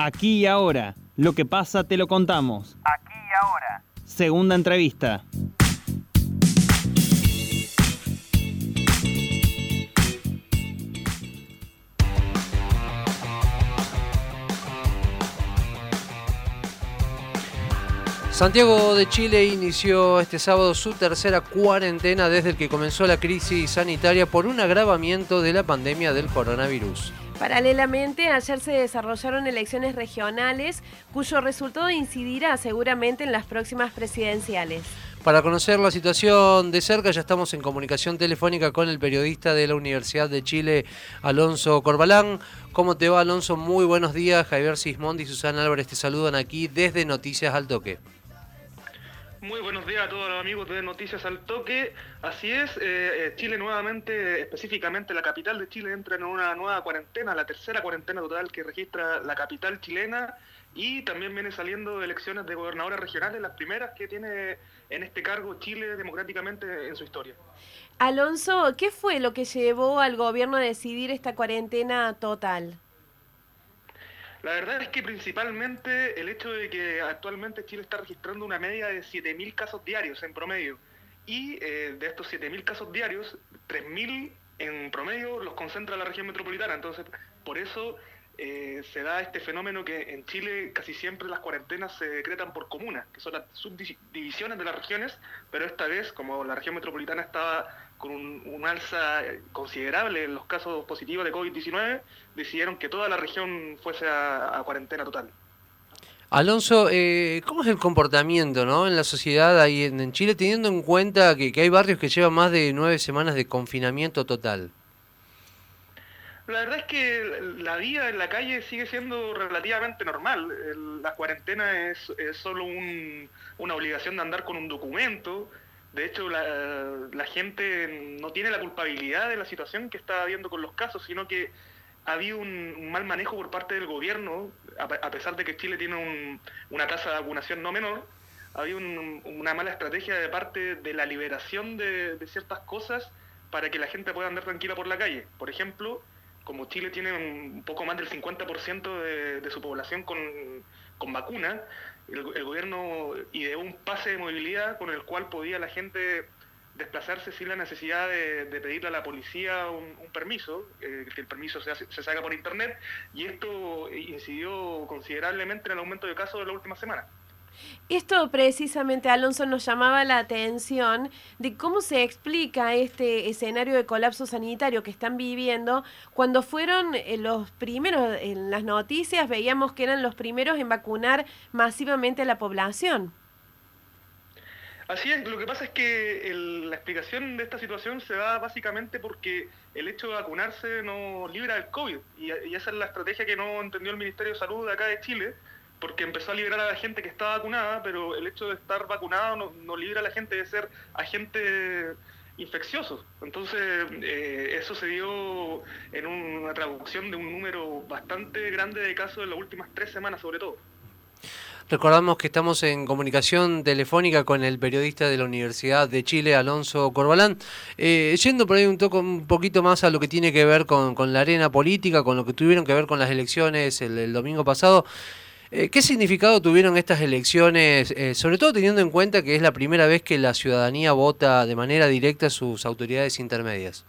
Aquí y ahora. Lo que pasa te lo contamos. Aquí y ahora. Segunda entrevista. Santiago de Chile inició este sábado su tercera cuarentena desde el que comenzó la crisis sanitaria por un agravamiento de la pandemia del coronavirus. Paralelamente, ayer se desarrollaron elecciones regionales cuyo resultado incidirá seguramente en las próximas presidenciales. Para conocer la situación de cerca ya estamos en comunicación telefónica con el periodista de la Universidad de Chile, Alonso Corbalán. ¿Cómo te va, Alonso? Muy buenos días. Javier Sismondi y Susana Álvarez te saludan aquí desde Noticias al Toque. Muy buenos días a todos los amigos de Noticias al Toque. Así es, eh, eh, Chile nuevamente, específicamente la capital de Chile, entra en una nueva cuarentena, la tercera cuarentena total que registra la capital chilena y también viene saliendo elecciones de gobernadores regionales, las primeras que tiene en este cargo Chile democráticamente en su historia. Alonso, ¿qué fue lo que llevó al gobierno a decidir esta cuarentena total? La verdad es que principalmente el hecho de que actualmente Chile está registrando una media de 7.000 casos diarios en promedio y eh, de estos 7.000 casos diarios, 3.000 en promedio los concentra la región metropolitana. Entonces, por eso eh, se da este fenómeno que en Chile casi siempre las cuarentenas se decretan por comunas, que son las subdivisiones de las regiones, pero esta vez, como la región metropolitana estaba con un, alza considerable en los casos positivos de COVID-19, decidieron que toda la región fuese a, cuarentena total. Alonso, eh, ¿cómo es el comportamiento ¿no? en la sociedad ahí en, Chile, teniendo en cuenta que, hay barrios que llevan más de nueve semanas de confinamiento total? La verdad es que la vida en la calle sigue siendo relativamente normal. la cuarentena es, solo una obligación de andar con un documento. De hecho, la, gente no tiene la culpabilidad de la situación que está habiendo con los casos, sino que ha habido un, mal manejo por parte del gobierno, a, pesar de que Chile tiene una tasa de vacunación no menor, ha habido una mala estrategia de parte de la liberación de, ciertas cosas para que la gente pueda andar tranquila por la calle. Por ejemplo, como Chile tiene un poco más del 50% de, de, su población con, con vacuna, el, gobierno ideó un pase de movilidad con el cual podía la gente desplazarse sin la necesidad de, pedirle a la policía un, permiso, eh, que el permiso se, se salga por internet, y esto incidió considerablemente en el aumento de casos de la última semana. Esto precisamente, Alonso, nos llamaba la atención de cómo se explica este escenario de colapso sanitario que están viviendo cuando fueron eh, los primeros, en las noticias veíamos que eran los primeros en vacunar masivamente a la población. Así es, lo que pasa es que la explicación de esta situación se da básicamente porque el hecho de vacunarse no libra del COVID y, y esa es la estrategia que no entendió el Ministerio de Salud de acá de Chile porque empezó a liberar a la gente que está vacunada, pero el hecho de estar vacunado no, no libra a la gente de ser agente infeccioso. Entonces, eh, eso se dio en una traducción de un número bastante grande de casos en las últimas tres semanas, sobre todo. Recordamos que estamos en comunicación telefónica con el periodista de la Universidad de Chile, Alonso Corbalán. Eh, yendo por ahí un, toco, un poquito más a lo que tiene que ver con, la arena política, con lo que tuvieron que ver con las elecciones el, el domingo pasado. Eh, ¿Qué significado tuvieron estas elecciones, eh, sobre todo teniendo en cuenta que es la primera vez que la ciudadanía vota de manera directa a sus autoridades intermedias?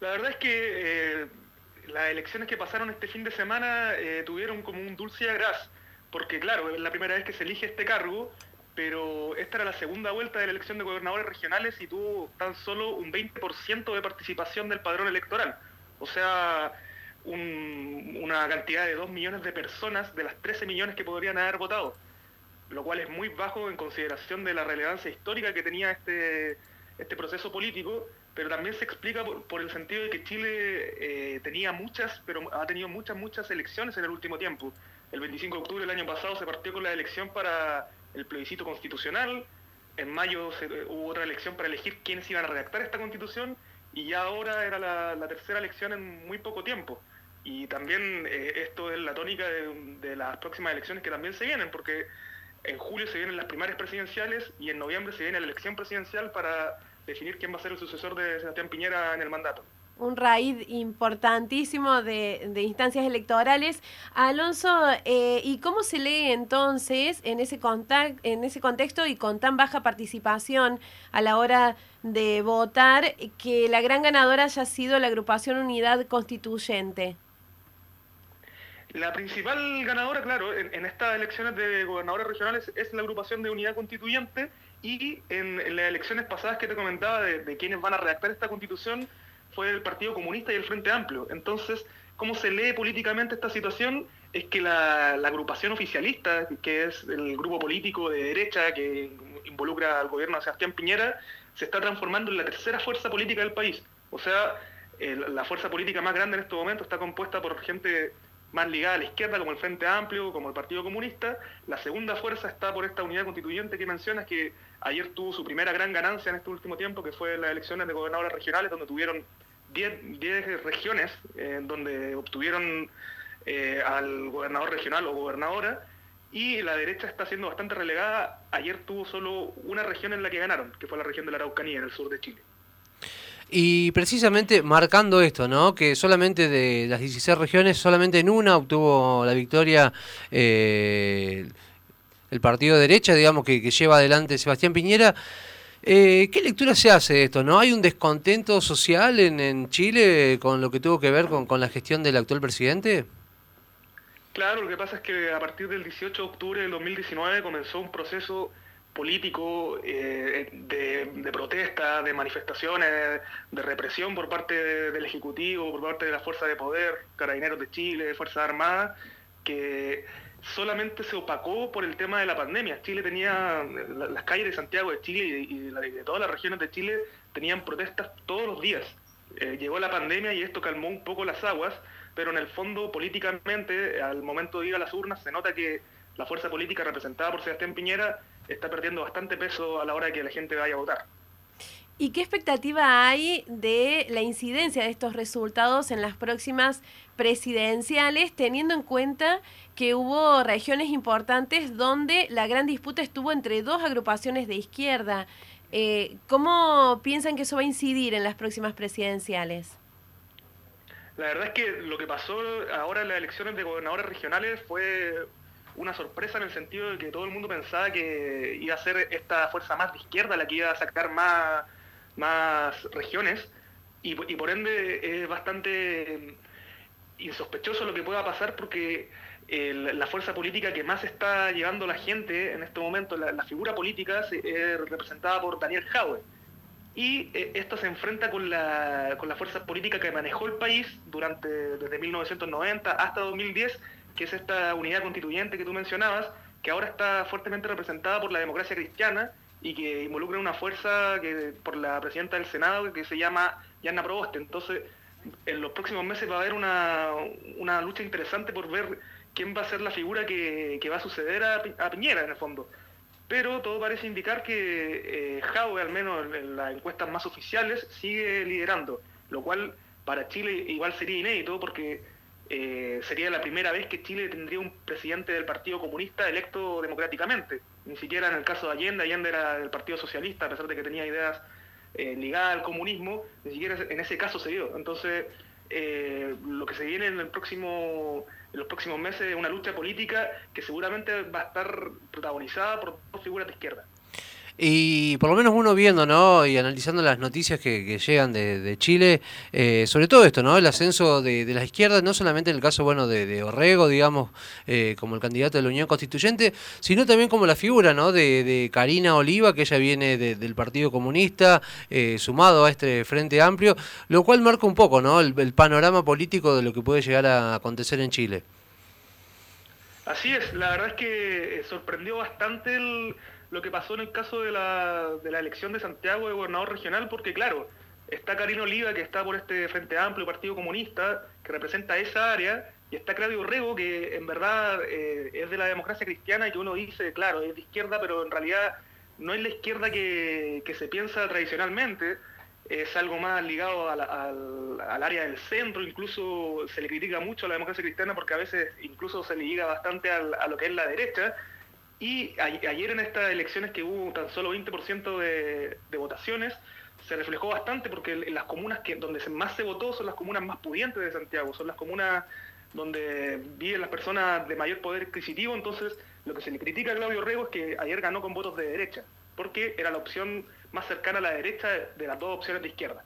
La verdad es que eh, las elecciones que pasaron este fin de semana tuvieron como un dulce agraz, porque claro, es la primera vez que se elige este cargo, pero esta era la segunda vuelta de la elección de gobernadores regionales y tuvo tan solo un 20% de participación del padrón electoral. O sea, una cantidad de 2 millones de personas de las 13 millones que podrían haber votado, lo cual es muy bajo en consideración de la relevancia histórica que tenía este, este proceso político, pero también se explica por, el sentido de que Chile eh, tenía muchas, pero ha tenido muchas, muchas elecciones en el último tiempo. El 25 de octubre del año pasado se partió con la elección para el plebiscito constitucional, en mayo hubo otra elección para elegir quiénes iban a redactar esta constitución, y ya ahora era la tercera elección en muy poco tiempo. Y también eh, esto es la tónica de, las próximas elecciones que también se vienen, porque en julio se vienen las primarias presidenciales y en noviembre se viene la elección presidencial para definir quién va a ser el sucesor de Sebastián Piñera en el mandato. un raíz importantísimo de, instancias electorales. Alonso, eh, ¿y cómo se lee entonces en ese, en ese contexto y con tan baja participación a la hora de votar que la gran ganadora haya sido la agrupación Unidad Constituyente? La principal ganadora, claro, en, estas elecciones de gobernadores regionales es la agrupación de Unidad Constituyente y en, las elecciones pasadas que te comentaba de, quienes van a redactar esta constitución, fue el Partido Comunista y el Frente Amplio. Entonces, ¿cómo se lee políticamente esta situación? Es que la, agrupación oficialista, que es el grupo político de derecha que involucra al gobierno de Sebastián Piñera, se está transformando en la tercera fuerza política del país. O sea, la fuerza política más grande en este momento está compuesta por gente más ligada a la izquierda, como el Frente Amplio, como el Partido Comunista. La segunda fuerza está por esta unidad constituyente que mencionas, que ayer tuvo su primera gran ganancia en este último tiempo, que fue las elecciones de gobernadores regionales, donde tuvieron 10 regiones eh, donde obtuvieron eh, al gobernador regional o gobernadora y la derecha está siendo bastante relegada. Ayer tuvo solo una región en la que ganaron, que fue la región de la Araucanía, en el sur de Chile. Y precisamente marcando esto, ¿no? Que solamente de las 16 regiones, solamente en una obtuvo la victoria eh, el partido de derecha, digamos, que, que lleva adelante Sebastián Piñera. Eh, ¿Qué lectura se hace de esto? ¿No hay un descontento social en, Chile con lo que tuvo que ver con, la gestión del actual presidente? Claro, lo que pasa es que a partir del 18 de octubre del 2019 comenzó un proceso político eh, de, protesta, de manifestaciones, de represión por parte del Ejecutivo, por parte de la Fuerza de Poder, Carabineros de Chile, Fuerzas Armadas, que solamente se opacó por el tema de la pandemia. Chile tenía, las calles de Santiago de Chile y de todas las regiones de Chile tenían protestas todos los días. Eh, llegó la pandemia y esto calmó un poco las aguas, pero en el fondo políticamente, al momento de ir a las urnas, se nota que la fuerza política representada por Sebastián Piñera está perdiendo bastante peso a la hora de que la gente vaya a votar. ¿Y qué expectativa hay de la incidencia de estos resultados en las próximas presidenciales, teniendo en cuenta que hubo regiones importantes donde la gran disputa estuvo entre dos agrupaciones de izquierda? Eh, ¿Cómo piensan que eso va a incidir en las próximas presidenciales? La verdad es que lo que pasó ahora en las elecciones de gobernadores regionales fue una sorpresa en el sentido de que todo el mundo pensaba que iba a ser esta fuerza más de izquierda la que iba a sacar más más regiones y, por ende es bastante insospechoso lo que pueda pasar porque la fuerza política que más está llevando la gente en este momento, la, figura política, es representada por Daniel Jaue. Y eh, esto se enfrenta con la, con la fuerza política que manejó el país durante desde 1990 hasta 2010, que es esta unidad constituyente que tú mencionabas, que ahora está fuertemente representada por la democracia cristiana y que involucra una fuerza que por la presidenta del Senado que se llama Yanna Proboste. Entonces, en los próximos meses va a haber una, lucha interesante por ver quién va a ser la figura que, va a suceder a, Piñera, en el fondo. Pero todo parece indicar que eh, al menos en las encuestas más oficiales, sigue liderando, lo cual para Chile igual sería inédito porque eh, sería la primera vez que Chile tendría un presidente del Partido Comunista electo democráticamente. Ni siquiera en el caso de Allende, Allende era del Partido Socialista, a pesar de que tenía ideas eh, ligadas al comunismo, ni siquiera en ese caso se dio. Entonces, eh, lo que se viene en, en los próximos meses es una lucha política que seguramente va a estar protagonizada por dos figuras de izquierda. Y por lo menos uno viendo, ¿no? Y analizando las noticias que, llegan de, Chile, eh, sobre todo esto, ¿no? El ascenso de, de, las izquierdas, no solamente en el caso, bueno, de, Orrego, digamos, eh, como el candidato de la Unión Constituyente, sino también como la figura, ¿no? De, Karina Oliva, que ella viene del Partido Comunista, eh, sumado a este Frente Amplio, lo cual marca un poco, ¿no? El, el panorama político de lo que puede llegar a acontecer en Chile. Así es, la verdad es que sorprendió bastante el lo que pasó en el caso de la, de la elección de Santiago de gobernador regional, porque claro, está Karina Oliva, que está por este Frente Amplio, Partido Comunista, que representa esa área, y está Claudio Rego, que en verdad eh, es de la democracia cristiana y que uno dice, claro, es de izquierda, pero en realidad no es la izquierda que, se piensa tradicionalmente, es algo más ligado al, al, área del centro, incluso se le critica mucho a la democracia cristiana porque a veces incluso se le liga bastante a lo que es la derecha, y ayer en estas elecciones que hubo tan solo 20% de, votaciones, se reflejó bastante porque en las comunas que donde más se votó son las comunas más pudientes de Santiago, son las comunas donde viven las personas de mayor poder adquisitivo, entonces lo que se le critica a Claudio Rego es que ayer ganó con votos de derecha, porque era la opción más cercana a la derecha de las dos opciones de izquierda.